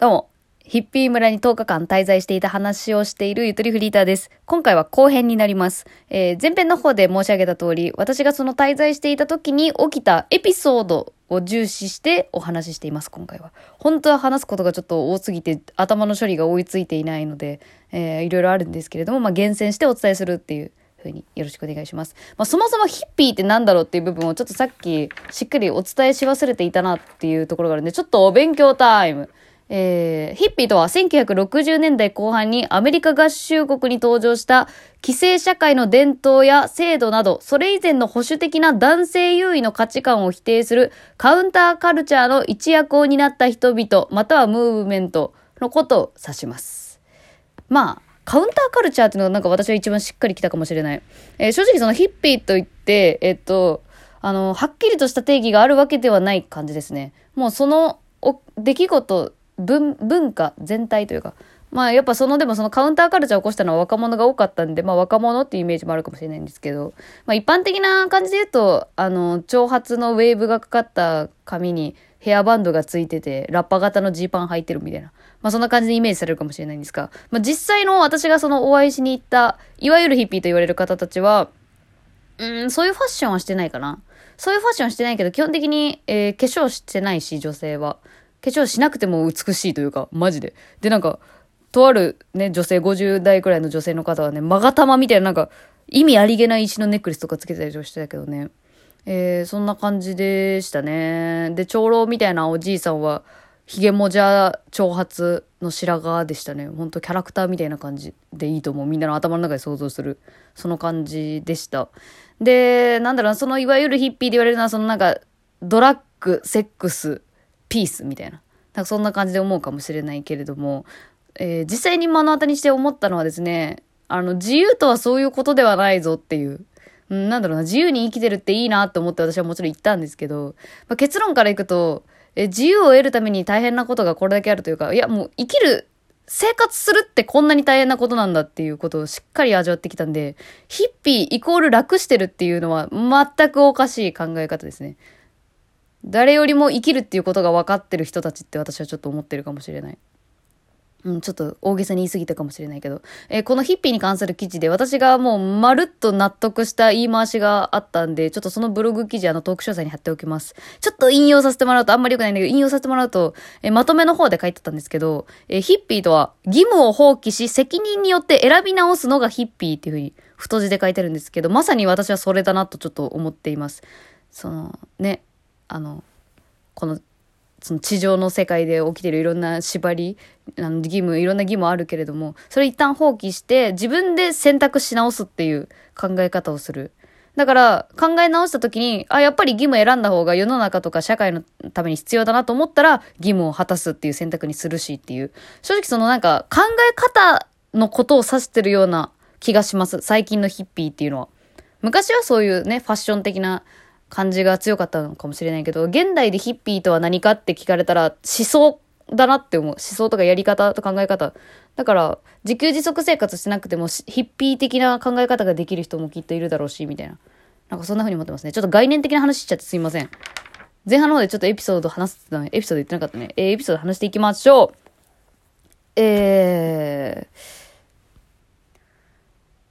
どうも、ヒッピー村に10日間滞在していた話をしているゆとりフリーターです。今回は後編になります。えー前編の方で申し上げた通り、私がその滞在していた時に起きたエピソードを重視してお話ししています、今回は。本当は話すことがちょっと多すぎて、頭の処理が追いついていないので、えーいろいろあるんですけれども、まあ、厳選してお伝えするっていうふうによろしくお願いします。まあ、そもそもヒッピーってなんだろうっていう部分をちょっとさっきしっかりお伝えし忘れていたなっていうところがあるんで、ちょっとお勉強タイム。えーヒッピーとは1960年代後半にアメリカ合衆国に登場した規制社会の伝統や制度など、それ以前の保守的な男性優位の価値観を否定するカウンターカルチャーの一役を担った人々、またはムーブメントのことを指します。まあ、カウンターカルチャーっていうのがなんか私は一番しっかりきたかもしれない。えー正直そのヒッピーといって、えっと、あの、はっきりとした定義があるわけではない感じですね。もうその出来事、文、文化全体というか、まあやっぱそのでもそのカウンターカルチャーを起こしたのは若者が多かったんで、まあ若者っていうイメージもあるかもしれないんですけど、まあ一般的な感じで言うと、あの、長髪のウェーブがかかった髪にヘアバンドがついてて、ラッパ型のジーパン履いてるみたいな。まあそんな感じでイメージされるかもしれないんですが、まあ実際の私がそのお会いしに行った、いわゆるヒッピーと言われる方たちは、うん、そういうファッションはしてないかな。そういうファッションはしてないけど、基本的に、えー化粧してないし、女性は。化粧しなくても美しいというか、マジで。で、なんか、とあるね、女性、50代くらいの女性の方はね、マガタマみたいな、なんか、意味ありげない石のネックレスとかつけたりとかしてたけどね。えーそんな感じでしたね。で、長老みたいなおじいさんは、ひげもじゃ長髪の白髪でしたね。ほんとキャラクターみたいな感じでいいと思う。みんなの頭の中で想像する。その感じでした。で、なんだろう、そのいわゆるヒッピーで言われるのは、そのなんか、ドラッグ、セックス、ピースみたいな。なんかそんな感じで思うかもしれないけれども、えー実際に目の当たりにして思ったのはですね、あの、自由とはそういうことではないぞっていう。うんなんだろうな、自由に生きてるっていいなって思って私はもちろん言ったんですけど、まあ、結論からいくと、え自由を得るために大変なことがこれだけあるというか、いやもう生きる、生活するってこんなに大変なことなんだっていうことをしっかり味わってきたんで、ヒッピーイコール楽してるっていうのは全くおかしい考え方ですね。誰よりも生きるっていうことが分かってる人たちって私はちょっと思ってるかもしれない。うん、ちょっと大げさに言い過ぎたかもしれないけど、えーこのヒッピーに関する記事で私がもうまるっと納得した言い回しがあったんで、ちょっとそのブログ記事あのトーク詳細に貼っておきます。ちょっと引用させてもらうと、あんまり良くないんだけど、引用させてもらうと、えーまとめの方で書いてたんですけど、えーヒッピーとは義務を放棄し責任によって選び直すのがヒッピーっていうふうに太字で書いてるんですけど、まさに私はそれだなとちょっと思っています。そのね、あの、このその地上の世界で起きてるいろんな縛りあの義務いろんな義務あるけれどもそれ一旦放棄して自分で選択し直すっていう考え方をする。だから考え直した時にあやっぱり義務選んだ方が世の中とか社会のために必要だなと思ったら義務を果たすっていう選択にするしっていう。正直そのなんか考え方のことを指してるような気がします。最近のヒッピーっていうのは。昔はそういうねファッション的な感じが強かったのかもしれないけど現代でヒッピーとは何かって聞かれたら思想だなって思う。思想とかやり方と考え方。だから自給自足生活してなくてもヒッピー的な考え方ができる人もきっといるだろうしみたいな。なんかそんな風に思ってますね。ちょっと概念的な話しちゃってすいません。前半の方でちょっとエピソード話してたのエピソード言ってなかったね、えーエピソード話していきましょう。えー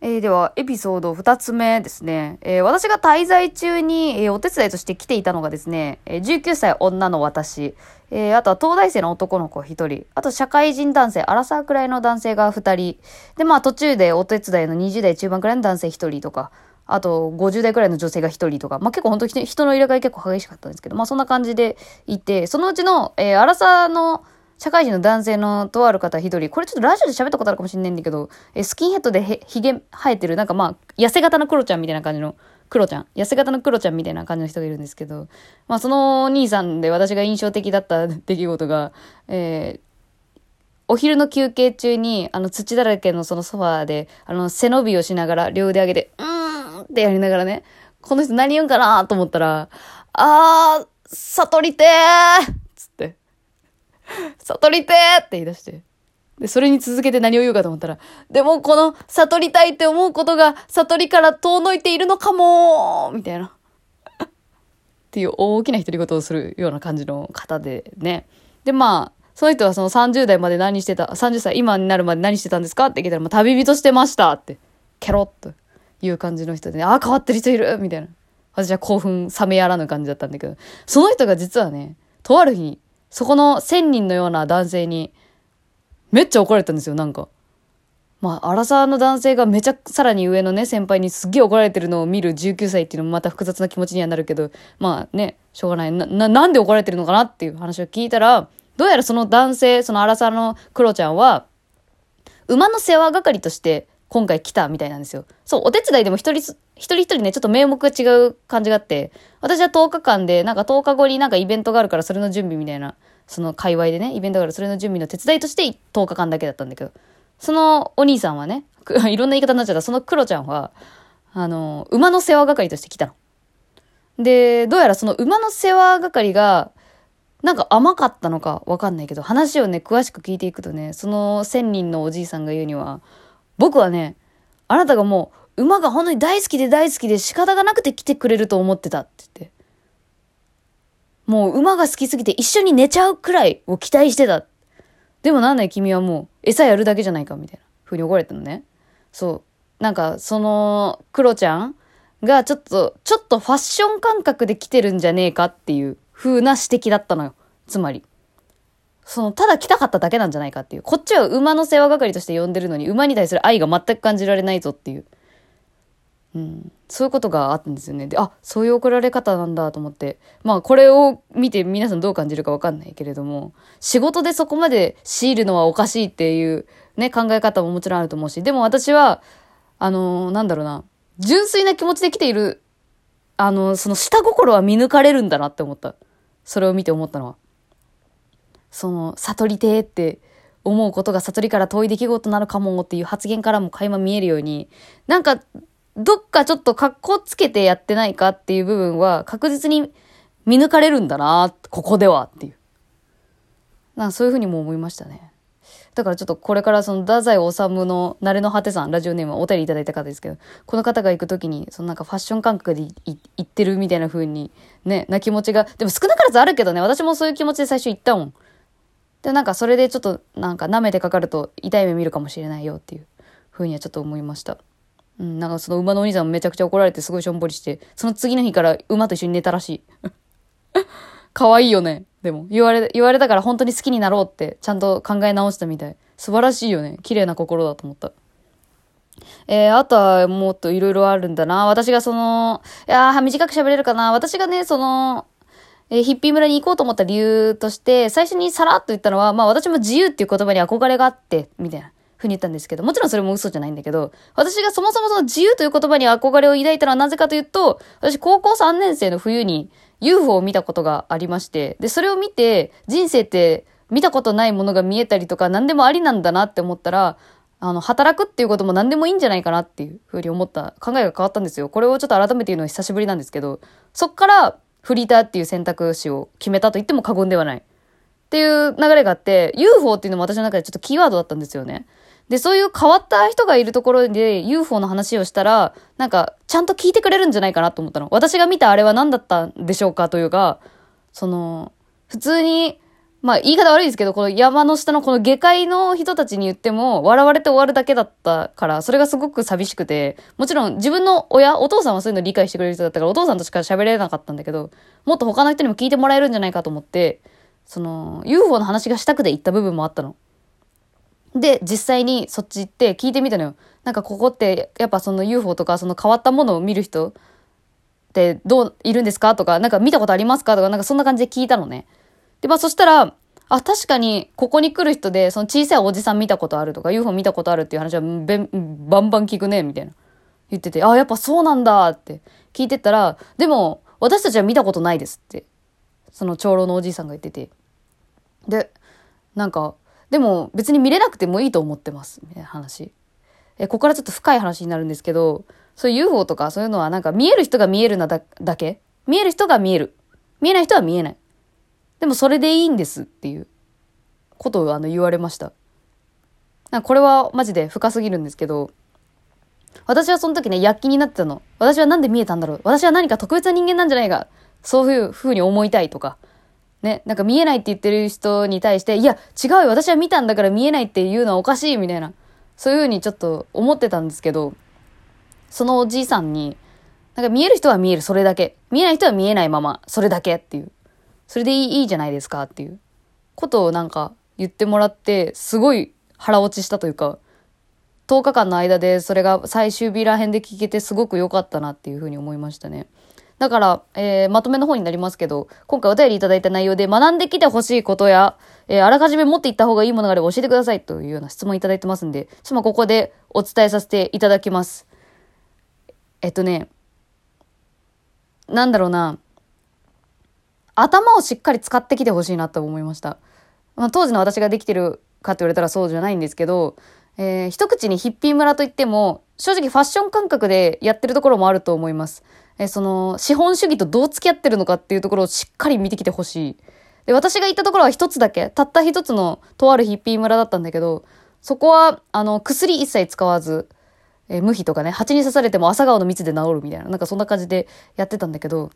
えーでは、エピソード2つ目ですね。えー私が滞在中に、えーお手伝いとして来ていたのがですね、えー19歳女の私、えーあとは東大生の男の子1人、あと社会人男性、アラサーくらいの男性が2人、で、まあ途中でお手伝いの20代中盤くらいの男性1人とか、あと50代くらいの女性が1人とか、まあ結構本当に人の入れ替え結構激しかったんですけど、まあそんな感じでいて、そのうちの、えーアラサーの社会人の男性のとある方一人、これちょっとラジオで喋ったことあるかもしれないんだけど、えスキンヘッドでへひげ生えてる、なんかまあ、痩せ型のクロちゃんみたいな感じの、クロちゃん。痩せ型のクロちゃんみたいな感じの人がいるんですけど、まあその兄さんで私が印象的だった出来事が、えーお昼の休憩中に、あの、土だらけのそのソファーで、あの、背伸びをしながら、両腕上げて、うーんってやりながらね、この人何言うんかなと思ったら、あー、悟りてー、悟りてーって言い出して。で、それに続けて何を言うかと思ったら、でもこの悟りたいって思うことが悟りから遠のいているのかもみたいな。っていう大きな独り言をするような感じの方でね。で、まあ、その人はその30代まで何してた、30歳今になるまで何してたんですか？って聞いたら、もう旅人してましたって、ケロッという感じの人で、ああ、変わってる人いるみたいな。私は興奮冷めやらぬ感じだったんだけど、その人が実はね、とある日、そこの千人のような男性に、めっちゃ怒られたんですよ、なんか。まあ、荒沢の男性がめちゃ、さらに上のね、先輩にすっげえ怒られてるのを見る19歳っていうのもまた複雑な気持ちにはなるけど、まあね、しょうがない。な、ななんで怒られてるのかなっていう話を聞いたら、どうやらその男性、その荒沢のクロちゃんは、馬の世話係として今回来たみたいなんですよ。そう、お手伝いでも一人、一人一人ね、ちょっと名目が違う感じがあって、私は10日間で、なんか10日後になんかイベントがあるからそれの準備みたいな、その界隈でね、イベントがあるそれの準備の手伝いとして10日間だけだったんだけど、そのお兄さんはね、いろんな言い方になっちゃった、そのクロちゃんは、あの、馬の世話係として来たの。で、どうやらその馬の世話係が、なんか甘かったのかわかんないけど、話をね、詳しく聞いていくとね、その千人のおじいさんが言うには、僕はね、あなたがもう、馬が本当に大好きで大好きで仕方がなくて来てくれると思ってたって言って。もう馬が好きすぎて一緒に寝ちゃうくらいを期待してた。でもなんだい君はもう餌やるだけじゃないかみたいな風に怒られたのね。そう。なんかそのクロちゃんがちょっと、ちょっとファッション感覚で来てるんじゃねえかっていう風な指摘だったのよ。つまり。その、ただ来たかっただけなんじゃないかっていう。こっちは馬の世話係として呼んでるのに、馬に対する愛が全く感じられないぞっていう。うん。そういうことがあったんですよね。で、あ、そういう怒られ方なんだと思って。まあ、これを見て皆さんどう感じるかわかんないけれども、仕事でそこまで強いるのはおかしいっていうね、考え方ももちろんあると思うし、でも私は、あのー、なんだろうな、純粋な気持ちで来ている、あのー、その下心は見抜かれるんだなって思った。それを見て思ったのは。その、悟りてーって思うことが悟りから遠い出来事なのかもっていう発言からも垣間見えるように、なんか、どっかちょっと格好つけてやってないかっていう部分は確実に見抜かれるんだな、ここではっていう。なそういうふうにも思いましたね。だからちょっとこれからその太宰治の慣れの果てさん、ラジオネームお便りいただいた方ですけど、この方が行くときに、そのなんかファッション感覚で行ってるみたいな風に、ね、な気持ちが、でも少なからずあるけどね、私もそういう気持ちで最初行ったもん。で、なんかそれでちょっとなんか舐めてかかると痛い目見るかもしれないよっていう風にはちょっと思いました。うん、なんかその馬のお兄さんもめちゃくちゃ怒られてすごいしょんぼりして、その次の日から馬と一緒に寝たらしい。可愛いよね。でも、言われ、言われたから本当に好きになろうって、ちゃんと考え直したみたい。素晴らしいよね。綺麗な心だと思った。えー、あとはもっといろいろあるんだな。私がその、いやー、短く喋れるかな。私がね、その、えー、ヒッピー村に行こうと思った理由として、最初にさらっと言ったのは、まあ私も自由っていう言葉に憧れがあって、みたいな。ふうに言ったんですけど、もちろんそれも嘘じゃないんだけど、私がそもそもその自由という言葉に憧れを抱いたのはなぜかというと、私高校3年生の冬に UFO を見たことがありまして、で、それを見て、人生って見たことないものが見えたりとか、何でもありなんだなって思ったら、あの、働くっていうことも何でもいいんじゃないかなっていうふうに思った考えが変わったんですよ。これをちょっと改めて言うのは久しぶりなんですけど、そっからフリーターっていう選択肢を決めたと言っても過言ではない。っていう流れがあって、UFO っていうのも私の中でちょっとキーワードだったんですよね。で、そういう変わった人がいるところで UFO の話をしたら、なんか、ちゃんと聞いてくれるんじゃないかなと思ったの。私が見たあれは何だったんでしょうかというか、その、普通に、まあ言い方悪いですけど、この山の下のこの下界の人たちに言っても、笑われて終わるだけだったから、それがすごく寂しくて、もちろん自分の親、お父さんはそういうの理解してくれる人だったから、お父さんとしか喋れなかったんだけど、もっと他の人にも聞いてもらえるんじゃないかと思って、その、UFO の話がしたくて行った部分もあったの。で、実際にそっち行って聞いてみたのよ。なんかここってやっぱその UFO とかその変わったものを見る人ってどういるんですかとか、なんか見たことありますかとか、なんかそんな感じで聞いたのね。で、まあそしたら、あ、確かにここに来る人でその小さいおじさん見たことあるとか UFO 見たことあるっていう話はべバンバン聞くね、みたいな。言ってて、あ、やっぱそうなんだって聞いてたら、でも私たちは見たことないですって、その長老のおじいさんが言ってて。で、なんか、でも別に見れなくてもいいと思ってます。みたいな話。え、ここからちょっと深い話になるんですけど、そういう UFO とかそういうのはなんか見える人が見えるなだだけ見える人が見える。見えない人は見えない。でもそれでいいんですっていうことをあの言われました。なこれはマジで深すぎるんですけど、私はその時ね、躍起になってたの。私はなんで見えたんだろう私は何か特別な人間なんじゃないかそういう風に思いたいとか、ね、なんか見えないって言ってる人に対して、いや、違うよ、私は見たんだから見えないって言うのはおかしい、みたいな。そういうふうにちょっと思ってたんですけど、そのおじいさんに、なんか見える人は見える、それだけ。見えない人は見えないまま、それだけっていう。それでいいいいじゃないですかっていうことをなんか言ってもらって、すごい腹落ちしたというか、10日間の間でそれが最終日ら辺で聞けてすごく良かったなっていうふうに思いましたね。だから、えー、まとめの方になりますけど、今回お便りいただいた内容で学んできてほしいことや、えー、あらかじめ持っていった方がいいものがあれば教えてくださいというような質問いただいてますんで、ちょっとここでお伝えさせていただきます。えっとね、なんだろうな、頭をしっかり使ってきてほしいなと思いました。まあ、当時の私ができてるかって言われたらそうじゃないんですけど、えー、一口にヒッピー村といっても、正直ファッション感覚でやってるところもあると思います。えー、その、資本主義とどう付き合ってるのかっていうところをしっかり見てきてほしい。で、私が行ったところは一つだけ、たった一つのとあるヒッピー村だったんだけど、そこは、あの、薬一切使わず、えー、無比とかね、蜂に刺されても朝顔の蜜で治るみたいな、なんかそんな感じでやってたんだけど、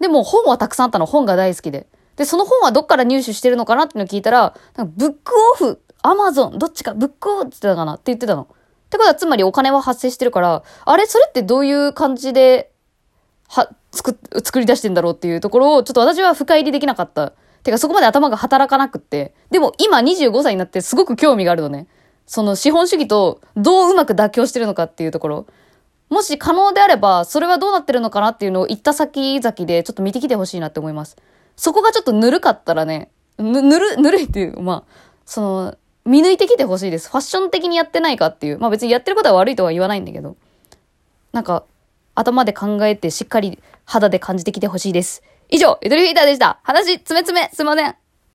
でも本はたくさんあったの、本が大好きで。で、その本はどっから入手してるのかなっての聞いたら、なんかブックオフ、アマゾン、どっちか、ブックオフって言ってたかな？って言ってたの。ってことは、つまりお金は発生してるから、あれそれってどういう感じで、は、作、作り出してんだろうっていうところを、ちょっと私は深入りできなかった。てか、そこまで頭が働かなくって。でも、今25歳になってすごく興味があるのね。その資本主義とどううまく妥協してるのかっていうところ。もし可能であれば、それはどうなってるのかなっていうのを行った先々でちょっと見てきてほしいなって思います。そこがちょっとぬるかったらね、ぬ、ぬる、ぬるいっていう、まあ、その、見抜いてきてほしいです。ファッション的にやってないかっていう。まあ別にやってることは悪いとは言わないんだけど。なんか、頭で考えてしっかり肌で感じてきてほしいです。以上、ゆとりフィーターでした。話、つめつめ、すいません。